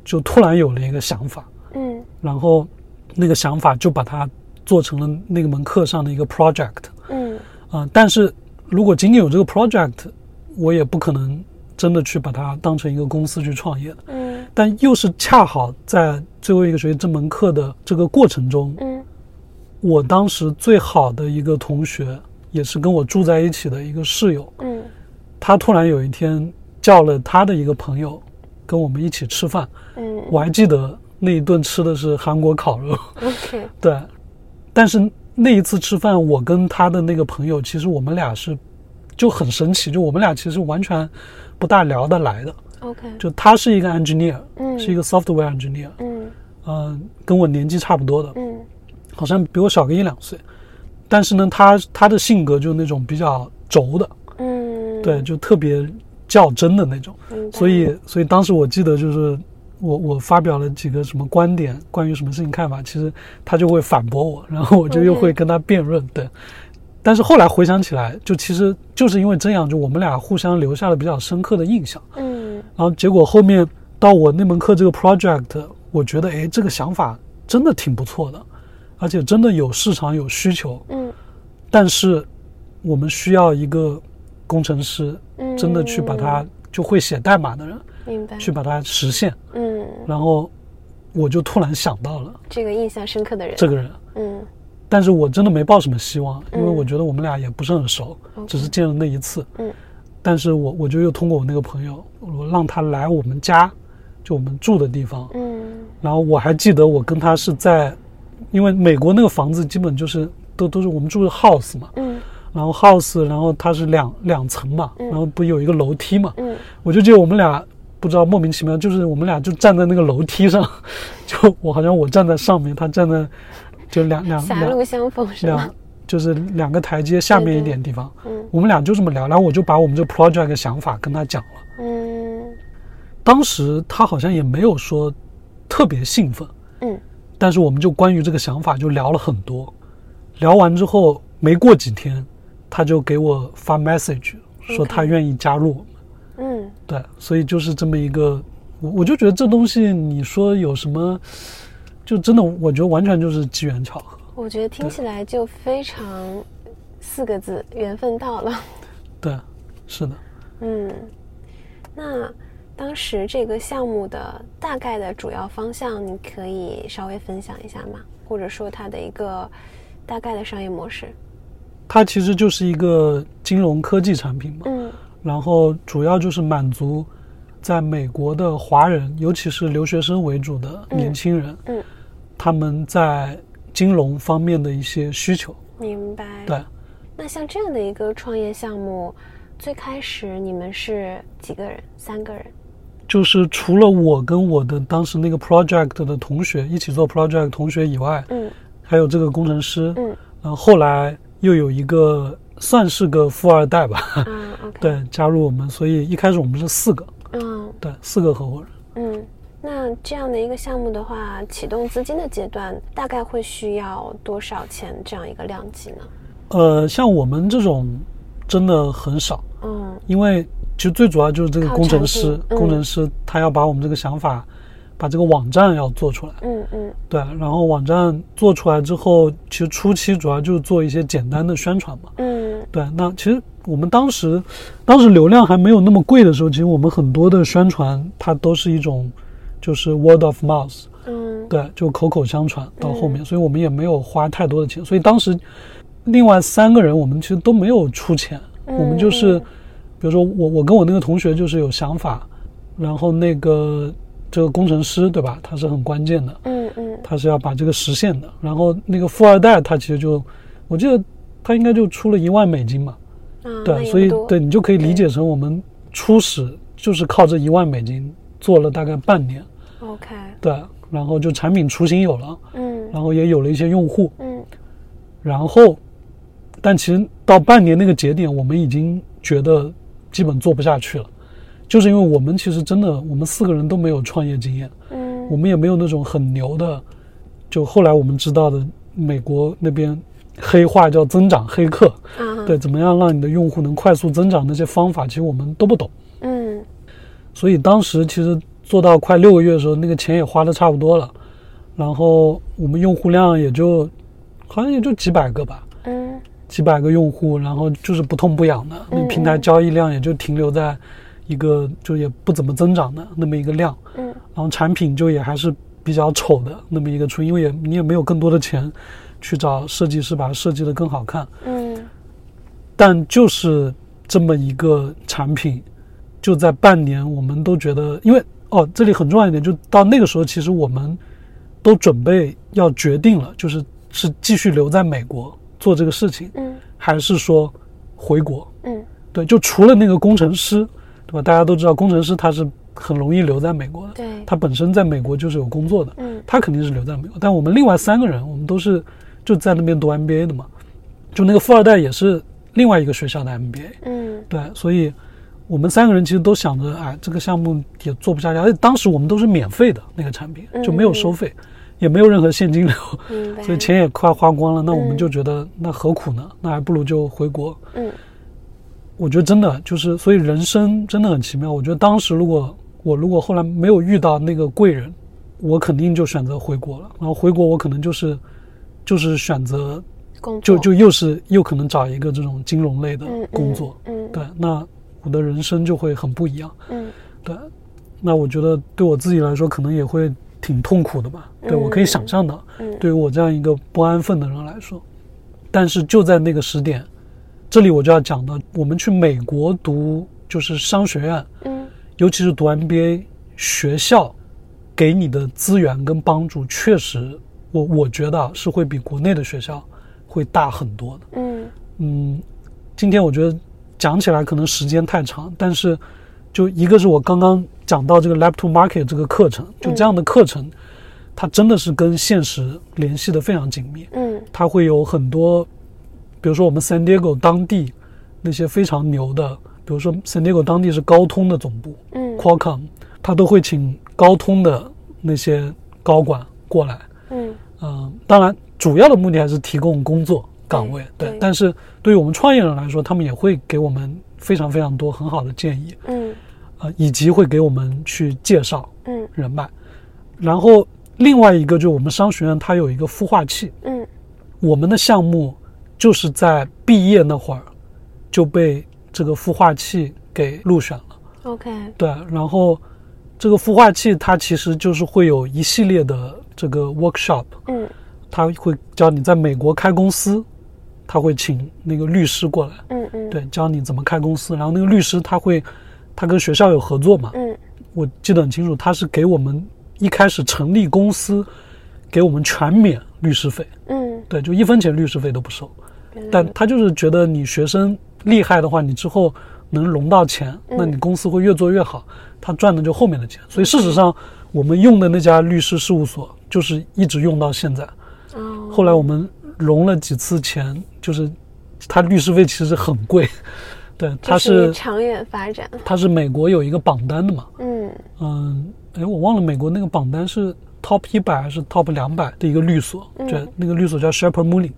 就突然有了一个想法，嗯。然后那个想法就把它做成了那个门课上的一个 project 嗯。啊、但是如果仅仅有这个 project，我也不可能真的去把它当成一个公司去创业的。嗯但又是恰好在最后一个学期这门课的这个过程中，嗯。我当时最好的一个同学，也是跟我住在一起的一个室友，嗯。他突然有一天叫了他的一个朋友跟我们一起吃饭，嗯。我还记得那一顿吃的是韩国烤肉，，OK，对。但是那一次吃饭，我跟他的那个朋友，其实我们俩是就很神奇，就我们俩其实完全不大聊得来的。OK，就他是一个 engineer，嗯。是一个 software engineer，嗯。嗯、跟我年纪差不多的，嗯。好像比我小个一两岁。但是呢，他他的性格就那种比较轴的，嗯，对，就特别较真的那种。所以，所以当时我记得就是我我发表了几个什么观点，关于什么事情看法，其实他就会反驳我，然后我就又会跟他辩论，对。但是后来回想起来，就其实就是因为这样，就我们俩互相留下了比较深刻的印象。嗯然后结果后面到我那门课这个 project，我觉得哎，这个想法真的挺不错的，而且真的有市场有需求，嗯。但是我们需要一个工程师，嗯，真的去把它就会写代码的人明白。去把它实现。嗯。然后我就突然想到了这个印象深刻的人，这个人，嗯。但是我真的没抱什么希望，因为嗯。我觉得我们俩也不是很熟只是见了那一次。嗯但是我我就又通过我那个朋友，我让他来我们家，就我们住的地方。嗯。然后我还记得我跟他是在，因为美国那个房子基本就是都都是我们住的 house 嘛，嗯。然后 house，然后它是两两层嘛，嗯。然后不有一个楼梯嘛，嗯。我就记得我们俩不知道莫名其妙，就是我们俩就站在那个楼梯上，就我好像我站在上面，他站在就两两狭路相逢是吗？两？就是两个台阶下面一点地方，嗯我们俩就这么聊，然后我就把我们这个 project 的想法跟他讲了。嗯当时他好像也没有说特别兴奋，嗯但是我们就关于这个想法就聊了很多。聊完之后，没过几天，他就给我发 message 说他愿意加入我们。嗯对，所以就是这么一个，我我就觉得这东西，你说有什么，就真的我觉得完全就是机缘巧合。我觉得听起来就非常四个字，缘分到了。对，是的。嗯，那当时这个项目的大概的主要方向，你可以稍微分享一下吗？或者说它的一个大概的商业模式？它其实就是一个金融科技产品嘛，嗯然后主要就是满足在美国的华人，尤其是留学生为主的年轻人，嗯，他们在金融方面的一些需求。明白。对，那像这样的一个创业项目，最开始你们是几个人？三个人。就是除了我跟我的当时那个 project 的同学一起做 project 同学以外，嗯还有这个工程师，嗯然后后来又有一个算是个富二代吧，啊，OK。。对，加入我们，所以一开始我们是四个，嗯对，四个合伙人。嗯。那这样的一个项目的话，启动资金的阶段大概会需要多少钱这样一个量级呢？呃，像我们这种真的很少，嗯因为其实最主要就是这个工程师，嗯工程师他要把我们这个想法，把这个网站要做出来，嗯嗯对，然后网站做出来之后，其实初期主要就是做一些简单的宣传嘛，嗯对，那其实我们当时，当时流量还没有那么贵的时候，其实我们很多的宣传它都是一种，就是 word of mouth，嗯。对，就口口相传到后面，所以我们也没有花太多的钱，所以当时另外三个人我们其实都没有出钱，我们就是，嗯。比如说我我跟我那个同学就是有想法，然后那个这个工程师对吧，他是很关键的，嗯嗯。他是要把这个实现的，然后那个富二代他其实就，我记得他应该就出了一万美金嘛，啊，对，所以对你就可以理解成我们初始就是靠这一万美金做了大概半年，OK，对，然后就产品雏形有了，嗯。然后也有了一些用户，嗯。然后，但其实到半年那个节点，我们已经觉得基本做不下去了，就是因为我们其实真的我们四个人都没有创业经验，嗯。我们也没有那种很牛的，就后来我们知道的美国那边黑话叫增长黑客，啊对，怎么样让你的用户能快速增长那些方法，其实我们都不懂。嗯。所以当时其实做到快六个月的时候，那个钱也花的差不多了，然后我们用户量也就好像也就几百个吧，嗯。几百个用户，然后就是不痛不痒的，那嗯平台交易量也就停留在一个就也不怎么增长的那么一个量，嗯。然后产品就也还是比较丑的那么一个出，因为也你也没有更多的钱去找设计师把它设计的更好看，嗯。但就是这么一个产品，就在半年，我们都觉得，因为哦，这里很重要一点，就到那个时候，其实我们都准备要决定了，就是是继续留在美国做这个事情，嗯还是说回国？嗯对，就除了那个工程师，对吧？大家都知道，工程师他是很容易留在美国的，对，他本身在美国就是有工作的，嗯他肯定是留在美国。但我们另外三个人，我们都是就在那边读 MBA 的嘛，就那个富二代也是另外一个学校的 MBA，嗯对，所以我们三个人其实都想着，哎，这个项目也做不下去，而且当时我们都是免费的那个产品，就没有收费，也没有任何现金流，所以钱也快花光了。那我们嗯就觉得，那何苦呢？那还不如就回国。嗯我觉得真的就是，所以人生真的很奇妙。我觉得当时如果我如果后来没有遇到那个贵人，我肯定就选择回国了。然后回国我可能就是就是选择工作就就又是又可能找一个这种金融类的嗯工作，嗯对，那我的人生就会很不一样。嗯对，那我觉得对我自己来说，可能也会挺痛苦的吧。对我可以想象的，嗯对于我这样一个不安分的人来说，但是就在那个时点，这里我就要讲到，我们去美国读就是商学院，嗯尤其是读 MBA，学校给你的资源跟帮助，确实，我我觉得啊是会比国内的学校会大很多的。嗯嗯，今天我觉得讲起来可能时间太长，但是就一个是我刚刚讲到这个 Lab to Market 这个课程，就这样的课程，它真的是跟现实联系的非常紧密。嗯。它会有很多，比如说我们 San Diego 当地那些非常牛的，比如说 San Diego 当地是高通的总部嗯，Qualcomm，它都会请高通的那些高管过来。嗯。嗯，当然，主要的目的还是提供工作岗位，对对。但是对于我们创业人来说，他们也会给我们非常非常多很好的建议，嗯。呃，以及会给我们去介绍嗯。人脉。然后另外一个就是我们商学院它有一个孵化器，嗯。我们的项目就是在毕业那会儿就被这个孵化器给入选了。，OK，对，然后这个孵化器它其实就是会有一系列的这个 workshop，嗯。它会教你在美国开公司，他会请那个律师过来，嗯嗯，对，教你怎么开公司。然后那个律师他会，他跟学校有合作嘛，嗯我记得很清楚，他是给我们一开始成立公司，给我们全免律师费，嗯，对，就一分钱律师费都不收。但他就是觉得你学生厉害的话，你之后能融到钱，那你公司会越做越好，他赚的就后面的钱。所以事实上，我们用的那家律师事务所就是一直用到现在。哦，后来我们融了几次钱，就是他律师费其实很贵，对，他就是长远发展，他是美国有一个榜单的嘛，嗯。嗯，哎，我忘了美国那个榜单是 top 一百还是 top 两百的一个律所，嗯。对，那个律所叫 Shepherd Mullin，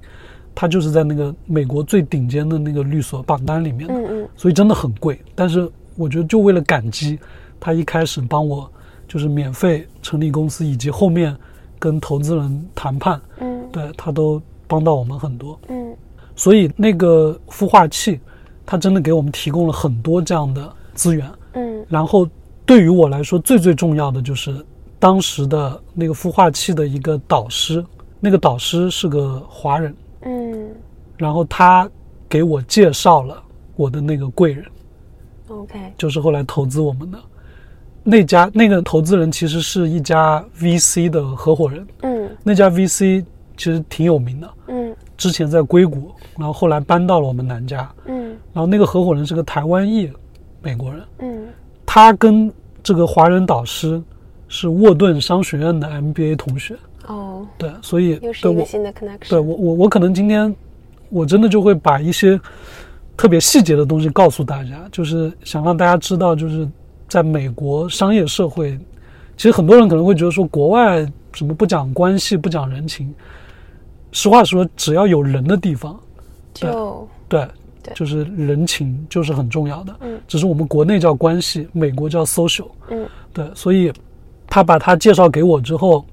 他就是在那个美国最顶尖的那个律所榜单里面的，嗯嗯。所以真的很贵。但是我觉得就为了感激他一开始帮我就是免费成立公司，以及后面跟投资人谈判，嗯。对他都帮到我们很多。嗯所以那个孵化器，它真的给我们提供了很多这样的资源。嗯。然后对于我来说，最最重要的就是当时的那个孵化器的一个导师，那个导师是个华人，嗯。然后他给我介绍了我的那个贵人，，OK，就是后来投资我们的。那家那个投资人，其实是一家 VC 的合伙人。嗯。那家 VC 其实挺有名的，嗯。之前在硅谷，然后后来搬到了我们南加。嗯然后那个合伙人是个台湾裔美国人，嗯他跟这个华人导师是沃顿商学院的 MBA 同学。哦，对，所以又是对我一个新的 connection。对我我我可能今天我真的就会把一些特别细节的东西告诉大家，就是想让大家知道，就是在美国商业社会，其实很多人可能会觉得说国外什么不讲关系、不讲人情。实话说，只要有人的地方，就对，对就是人情就是很重要的。嗯只是我们国内叫关系，美国叫 social。嗯对，所以他把他介绍给我之后，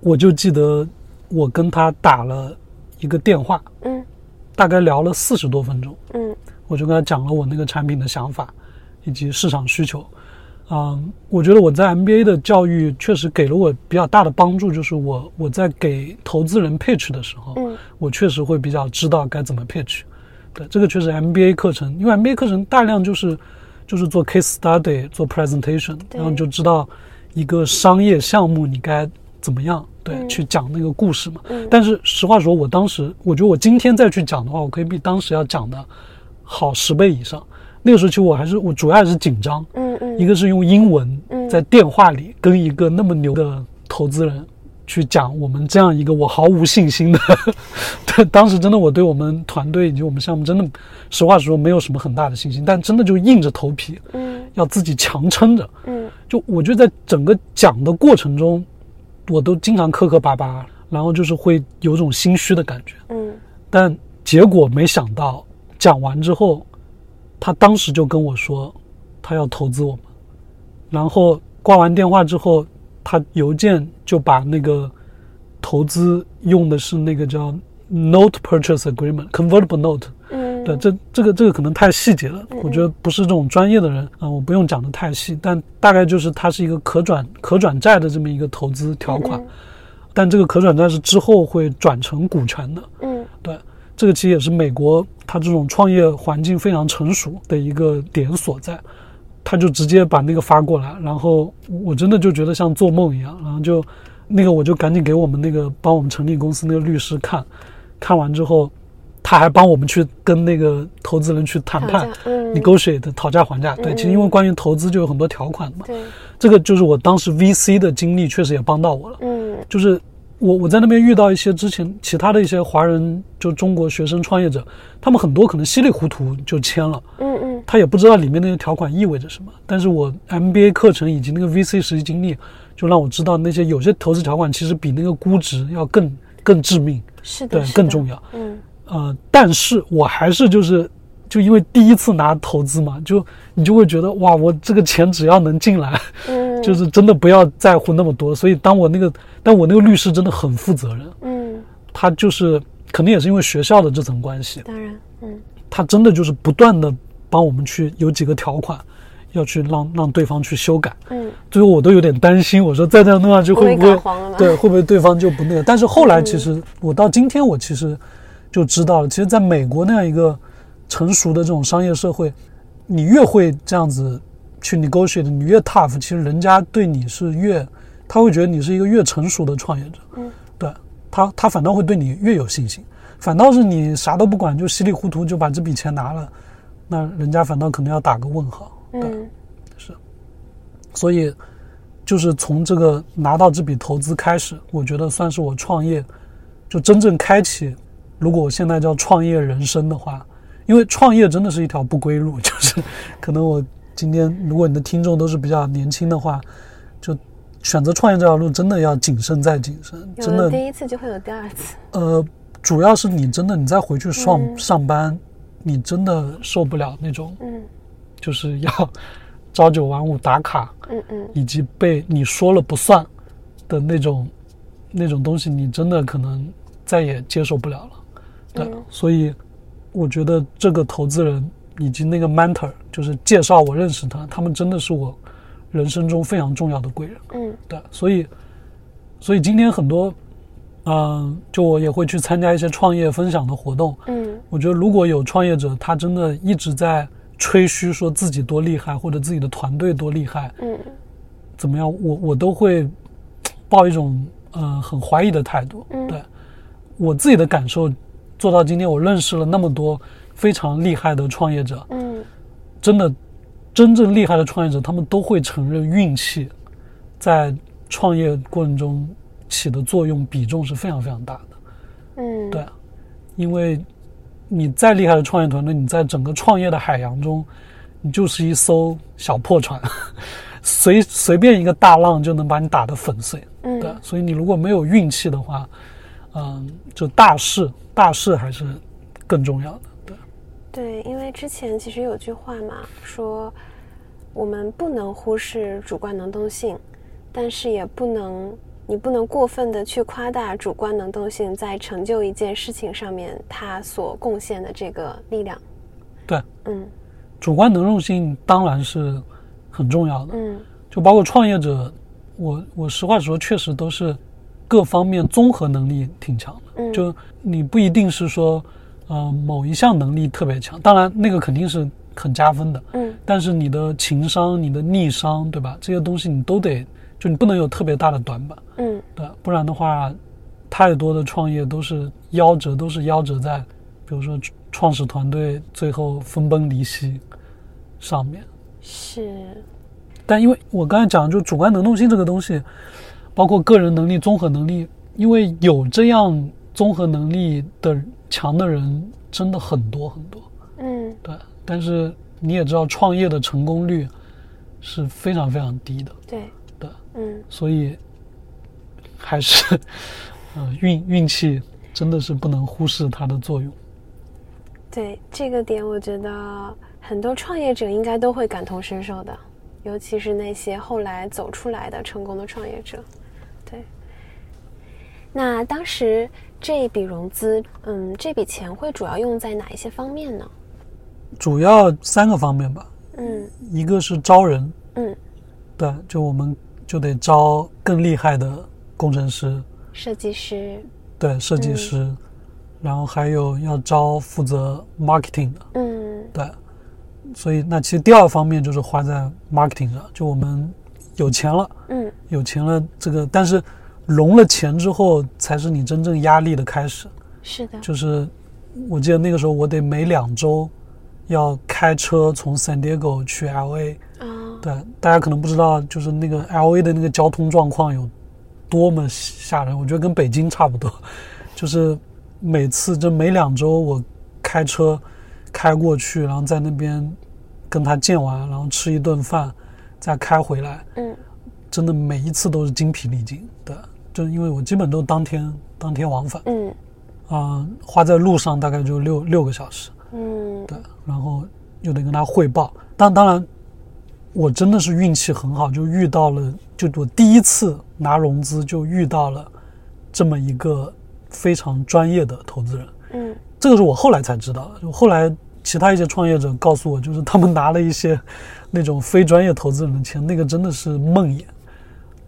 我就记得我跟他打了一个电话，嗯大概聊了四十多分钟，嗯我就跟他讲了我那个产品的想法以及市场需求。嗯，我觉得我在 MBA 的教育确实给了我比较大的帮助，就是我我在给投资人 pitch 的时候，嗯我确实会比较知道该怎么 pitch。对，这个确实 MBA 课程，因为 MBA 课程大量就是就是做 case study、做 presentation，然后你就知道一个商业项目你该怎么样对、嗯去讲那个故事嘛。嗯但是实话说，我当时我觉得我今天再去讲的话，我可以比当时要讲的好十倍以上。那个时候其实我还是我主要还是紧张，嗯嗯，一个是用英文嗯。在电话里跟一个那么牛的投资人去讲我们这样一个我毫无信心的，对，当时真的我对我们团队以及我们项目真的，实话实说没有什么很大的信心，但真的就硬着头皮嗯。要自己强撑着。嗯。就我觉得在整个讲的过程中，我都经常磕磕巴巴，然后就是会有种心虚的感觉。嗯。但结果没想到讲完之后，他当时就跟我说他要投资我们，然后挂完电话之后，他邮件就把那个投资用的是那个叫 note purchase agreement convertible note。嗯，对，这这个这个可能太细节了，我觉得不是这种专业的人啊、我不用讲的太细，但大概就是它是一个可转可转债的这么一个投资条款，嗯。但这个可转债是之后会转成股权的。嗯。对，这个其实也是美国它这种创业环境非常成熟的一个点所在。他就直接把那个发过来，然后我真的就觉得像做梦一样，然后就那个我就赶紧给我们那个帮我们成立公司那个律师看，看完之后，他还帮我们去跟那个投资人去谈判价嗯，negotiate 讨价还价。对，嗯其实因为关于投资就有很多条款嘛，对，这个就是我当时 VC 的经历确实也帮到我了。嗯就是我我在那边遇到一些之前其他的一些华人，就中国学生创业者，他们很多可能稀里糊涂就签了，嗯嗯他也不知道里面那些条款意味着什么。但是我 MBA 课程以及那个 VC 实习经历，就让我知道那些有些投资条款其实比那个估值要更更致命，是的，对，更重要。嗯呃，但是我还是就是就因为第一次拿投资嘛，就你就会觉得哇，我这个钱只要能进来，嗯，就是真的不要在乎那么多。所以当我那个，但我那个律师真的很负责任，嗯，他就是可能也是因为学校的这层关系，当然，嗯他真的就是不断的帮我们去有几个条款。要去让让对方去修改，嗯，最后我都有点担心，我说再这样弄下去会不会？对，会不会对方就不那个？但是后来其嗯实我到今天我其实就知道了，其实在美国那样一个成熟的这种商业社会，你越会这样子去 negotiate，你越 tough，其实人家对你是越，他会觉得你是一个越成熟的创业者，嗯，对他他反倒会对你越有信心，反倒是你啥都不管就稀里糊涂就把这笔钱拿了，那人家反倒可能要打个问号，对。嗯所以，就是从这个拿到这笔投资开始，我觉得算是我创业就真正开启。如果我现在叫创业人生的话，因为创业真的是一条不归路，就是可能我今天如果你的听众都是比较年轻的话，就选择创业这条路真的要谨慎再谨慎，真的第一次就会有第二次，呃，主要是你真的你再回去上、嗯。上班，你真的受不了那种嗯。就是要朝九晚五打卡，嗯嗯。以及被你说了不算的那种那种东西，你真的可能再也接受不了了。对，嗯。所以我觉得这个投资人以及那个 mentor，就是介绍我认识他，他们真的是我人生中非常重要的贵人。嗯对，所以，所以今天很多，嗯、就我也会去参加一些创业分享的活动。嗯我觉得如果有创业者，他真的一直在吹嘘说自己多厉害，或者自己的团队多厉害，嗯怎么样，我我都会 抱一种呃很怀疑的态度。嗯对我自己的感受，做到今天，我认识了那么多非常厉害的创业者，嗯真的真正厉害的创业者，他们都会承认运气在创业过程中起的作用比重是非常非常大的。嗯，对，因为你再厉害的创业团队，你在整个创业的海洋中，你就是一艘小破船，随随便一个大浪就能把你打得粉碎。嗯对，所以你如果没有运气的话，嗯，就大事大事还是更重要的。对，对，因为之前其实有句话嘛，说我们不能忽视主观能动性，但是也不能，你不能过分的去夸大主观能动性在成就一件事情上面它所贡献的这个力量。对，嗯主观能动性当然是很重要的。嗯就包括创业者，我我实话实说，确实都是各方面综合能力挺强的。嗯就你不一定是说，呃，某一项能力特别强，当然那个肯定是很加分的。嗯但是你的情商、你的逆商，对吧？这些东西你都得，就你不能有特别大的短板，嗯对，不然的话，太多的创业都是夭折，都是夭折在，比如说创始团队最后分崩离析上面。是但因为我刚才讲，就主观能动性这个东西，包括个人能力、综合能力，因为有这样综合能力的强的人真的很多很多，嗯对。但是你也知道，创业的成功率是非常非常低的，对对。嗯所以还是，呃，运运气真的是不能忽视它的作用。对这个点，我觉得很多创业者应该都会感同身受的，尤其是那些后来走出来的成功的创业者。对，那当时这一笔融资，嗯，这笔钱会主要用在哪一些方面呢？主要三个方面吧，嗯一个是招人，嗯，对，就我们就得招更厉害的工程师，设计师，对，设计师，然后还有要招负责 marketing 的，嗯。对，所以那其实第二方面就是花在 marketing 上，就我们有钱了，嗯。有钱了，这个但是融了钱之后才是你真正压力的开始，是的，就是我记得那个时候我得每两周要开车从 San Diego 去 LA，啊，对，大家可能不知道，就是那个 L A 的那个交通状况有多么吓人，我觉得跟北京差不多，就是每次这每两周我开车开过去，然后在那边跟他见完，然后吃一顿饭，再开回来，嗯。真的每一次都是精疲力尽。对，就因为我基本都当天当天往返，嗯啊、花在路上大概就六六个小时。嗯对，然后又得跟他汇报。但当然，我真的是运气很好，就遇到了，就我第一次拿融资就遇到了这么一个非常专业的投资人。嗯这个是我后来才知道的，就后来其他一些创业者告诉我，就是他们拿了一些那种非专业投资人的钱，那个真的是梦魇，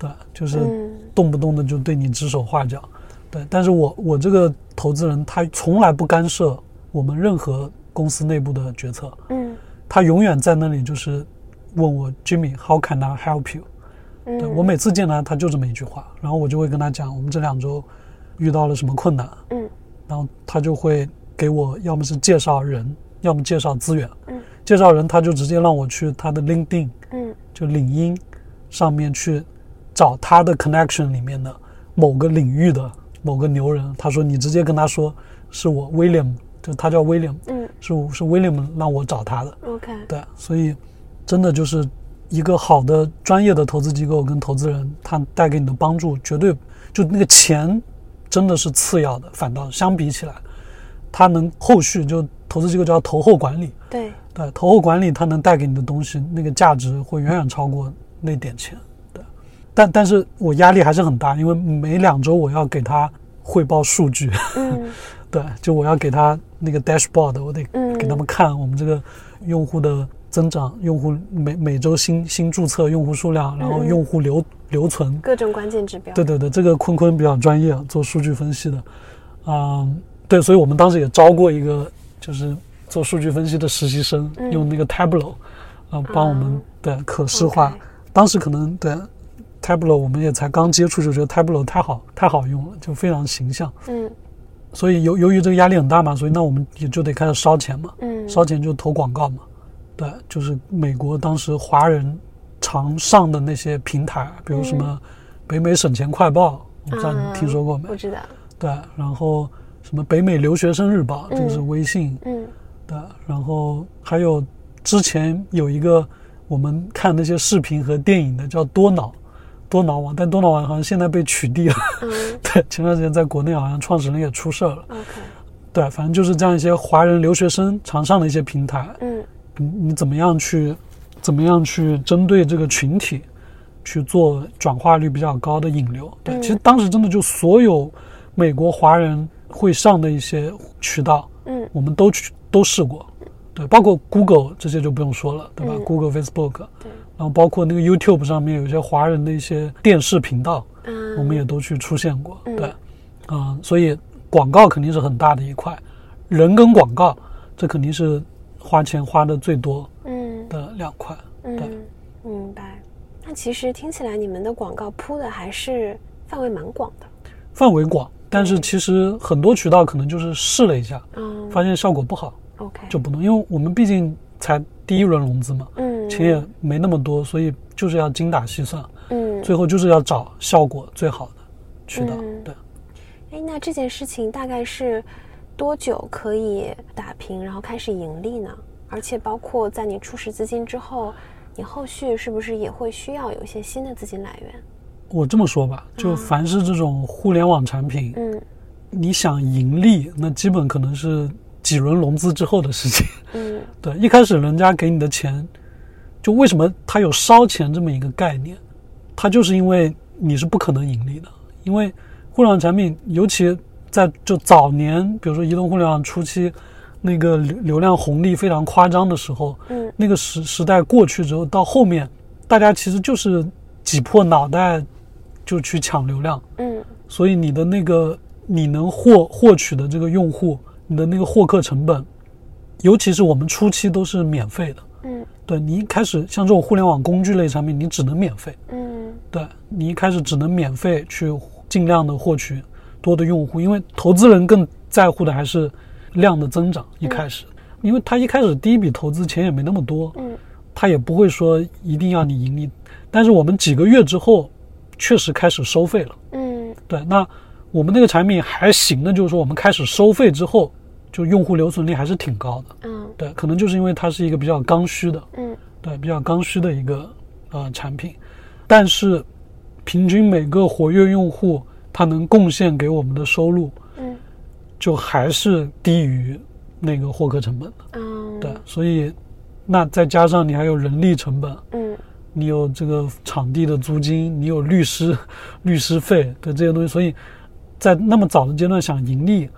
对，就是嗯动不动的就对你指手画脚，对。但是我我这个投资人他从来不干涉我们任何公司内部的决策，嗯他永远在那里就是问我 Jimmy，How can I help you？嗯，对我每次见他，他就这么一句话，然后我就会跟他讲我们这两周遇到了什么困难，嗯然后他就会给我要么是介绍人，要么介绍资源。嗯介绍人他就直接让我去他的 LinkedIn，嗯就领英上面去找他的 connection 里面的某个领域的某个牛人。他说你直接跟他说是我 William，就他叫 William，嗯是我是 William 让我找他的。，OK，对，所以真的就是一个好的专业的投资机构跟投资人，他带给你的帮助绝对就那个钱真的是次要的，反倒相比起来，他能后续就投资机构叫投后管理，对，对，投后管理他能带给你的东西，那个价值会远远超过那点钱，对。但但是我压力还是很大，因为每两周我要给他汇报数据，嗯。对，就我要给他那个 dashboard，我得嗯。给他们看我们这个用户的增长用户每每周新新注册用户数量，然后用户留留存，各种关键指标。对对对，这个坤坤比较专业，做数据分析的，嗯，对，所以我们当时也招过一个就是做数据分析的实习生，用那个 Tableau，啊，帮我们对可视化。当时可能对 Tableau 我们也才刚接触，就觉得 Tableau 太好太好用了，就非常形象。嗯。所以由由于这个压力很大嘛，所以那我们也就得开始烧钱嘛，嗯，烧钱就投广告嘛，对，就是美国当时华人常上的那些平台，比如什么北美省钱快报，我不知道你听说过没？不知道。对，然后什么北美留学生日报，就是微信，嗯，对，然后还有之前有一个我们看那些视频和电影的叫多脑。多脑网，但多脑网好像现在被取缔了。嗯，对，前段时间在国内好像创始人也出事了。OK，对，反正就是这样一些华人留学生常上的一些平台。嗯，你你怎么样去，怎么样去针对这个群体去做转化率比较高的引流？对，其实当时真的就所有美国华人会上的一些渠道，嗯，我们都去都试过。对，包括 Google 这些就不用说了，对吧？Google、Facebook，对。然后包括那个 YouTube 上面有一些华人的一些电视频道，嗯，我们也都去出现过，对，啊，所以广告肯定是很大的一块，人跟广告这肯定是花钱花的最多，嗯。的两块，对，明白。那其实听起来你们的广告铺的还是范围蛮广的，范围广，但是其实很多渠道可能就是试了一下，嗯，发现效果不好，OK，就不能，因为我们毕竟才第一轮融资嘛，嗯。钱也没那么多，所以就是要精打细算。嗯，最后就是要找效果最好的渠道。对。哎，那这件事情大概是多久可以打平，然后开始盈利呢？而且包括在你初始资金之后，你后续是不是也会需要有一些新的资金来源？我这么说吧，就凡是这种互联网产品，嗯，你想盈利，那基本可能是几轮融资之后的事情。嗯，对，一开始人家给你的钱。就为什么它有烧钱这么一个概念？它就是因为你是不可能盈利的，因为互联网产品，尤其在就早年，比如说移动互联网初期，那个流流量红利非常夸张的时候，嗯，那个时时代过去之后，到后面，大家其实就是挤破脑袋就去抢流量，嗯，所以你的那个你能获获取的这个用户，你的那个获客成本，尤其是我们初期都是免费的。嗯，对你一开始像这种互联网工具类产品，你只能免费。嗯，对你一开始只能免费去尽量的获取多的用户，因为投资人更在乎的还是量的增长。一开始，因为他一开始第一笔投资钱也没那么多，嗯，他也不会说一定要你盈利。但是我们几个月之后，确实开始收费了。嗯，对，那我们那个产品还行的，就是说我们开始收费之后。就用户留存率还是挺高的，嗯，对，可能就是因为它是一个比较刚需的，嗯，对，比较刚需的一个呃产品，但是平均每个活跃用户它能贡献给我们的收入，嗯，就还是低于那个获客成本的，嗯，对，所以那再加上你还有人力成本，嗯，你有这个场地的租金，你有律师 律师费的这些东西，所以在那么早的阶段想盈利，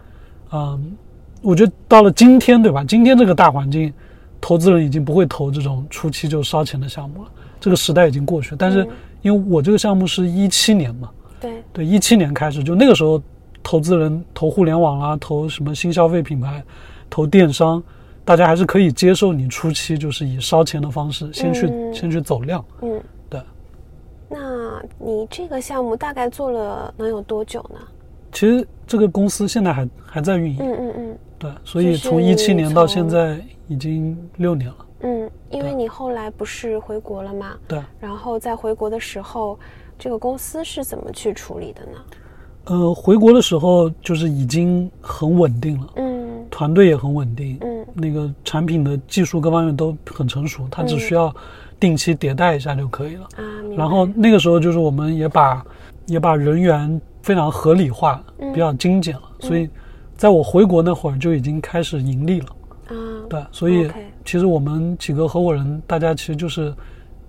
嗯。我觉得到了今天，对吧？今天这个大环境，投资人已经不会投这种初期就烧钱的项目了。这个时代已经过去。但是，因为我这个项目是一七年嘛，对对，一七年开始，就那个时候，投资人投互联网啦，投什么新消费品牌，投电商，大家还是可以接受你初期就是以烧钱的方式先去先去走量。嗯，对。那你这个项目大概做了能有多久呢？其实这个公司现在还还在运营。嗯嗯嗯。对，所以从一七年到现在已经六年了。嗯，因为你后来不是回国了吗？对。然后在回国的时候，这个公司是怎么去处理的呢？呃，回国的时候就是已经很稳定了。嗯。团队也很稳定。嗯。那个产品的技术各方面都很成熟，它只需要定期迭代一下就可以了。啊，然后那个时候就是我们也把也把人员非常合理化，比较精简了，所以。在我回国那会儿就已经开始盈利了，啊，对，所以其实我们几个合伙人，大家其实就是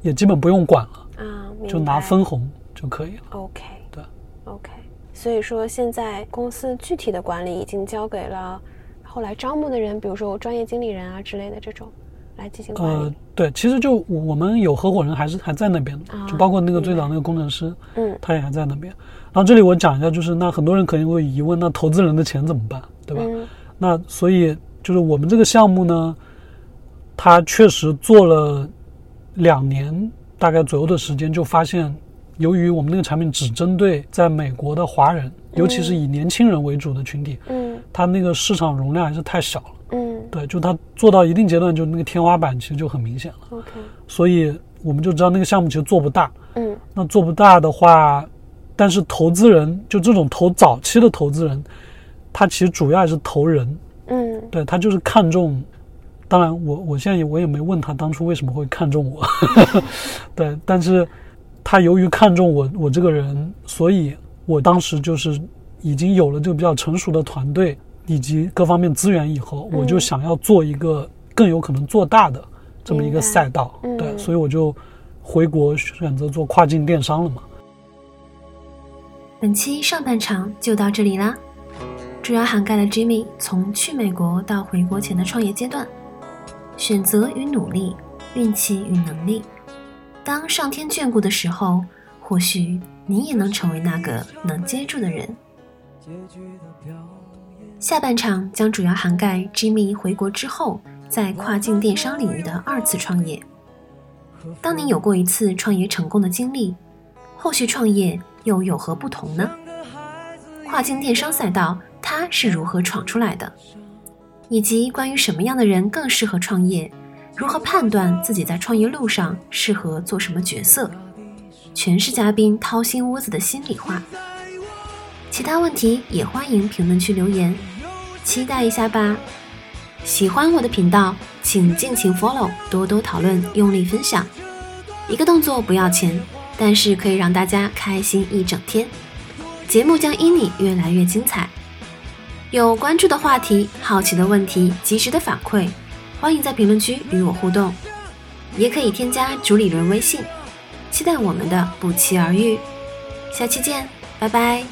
也基本不用管了，啊，就拿分红就可以了。OK，对，OK，所以说现在公司具体的管理已经交给了后来招募的人，比如说专业经理人啊之类的这种。来进行管呃理？，对，其实就我我们有合伙人还是还在那边的，啊就包括那个最早那个工程师，嗯他也还在那边。然后这里我讲一下，就是那很多人可能会疑问，那投资人的钱怎么办，对吧？嗯那所以就是我们这个项目呢，它确实做了两年大概左右的时间，就发现，由于我们那个产品只针对在美国的华人，尤其是以年轻人为主的群体，嗯它那个市场容量还是太小了。嗯对，就它做到一定阶段，就那个天花板其实就很明显了。，OK，所以我们就知道那个项目其实做不大。嗯那做不大的话，但是投资人就这种投早期的投资人，他其实主要还是投人，嗯。对他就是看重。当然我，我现在也我也没问他当初为什么会看中我，对，但是他由于看中我我这个人，所以我当时就是已经有了这个比较成熟的团队以及各方面资源以后，我就嗯想要做一个更有可能做大的这么一个赛道，对，嗯。所以我就回国选择做跨境电商了嘛。本期上半场就到这里啦，主要涵盖了 Jimmy 从去美国到回国前的创业阶段，选择与努力，运气与能力。当上天眷顾的时候，或许你也能成为那个能接住的人。下半场将主要涵盖 Jimmy 回国之后在跨境电商领域的二次创业。当你有过一次创业成功的经历，后续创业又有何不同呢？跨境电商赛道它是如何闯出来的？以及关于什么样的人更适合创业，如何判断自己在创业路上适合做什么角色，全是嘉宾掏心窝子的心里话。其他问题也欢迎评论区留言，期待一下吧。喜欢我的频道，请尽情 follow，多多讨论，用力分享。一个动作不要钱，但是可以让大家开心一整天。节目将因你越来越精彩。有关注的话题、好奇的问题、及时的反馈，欢迎在评论区与我互动，也可以添加主理人微信。期待我们的不期而遇，下期见，拜拜。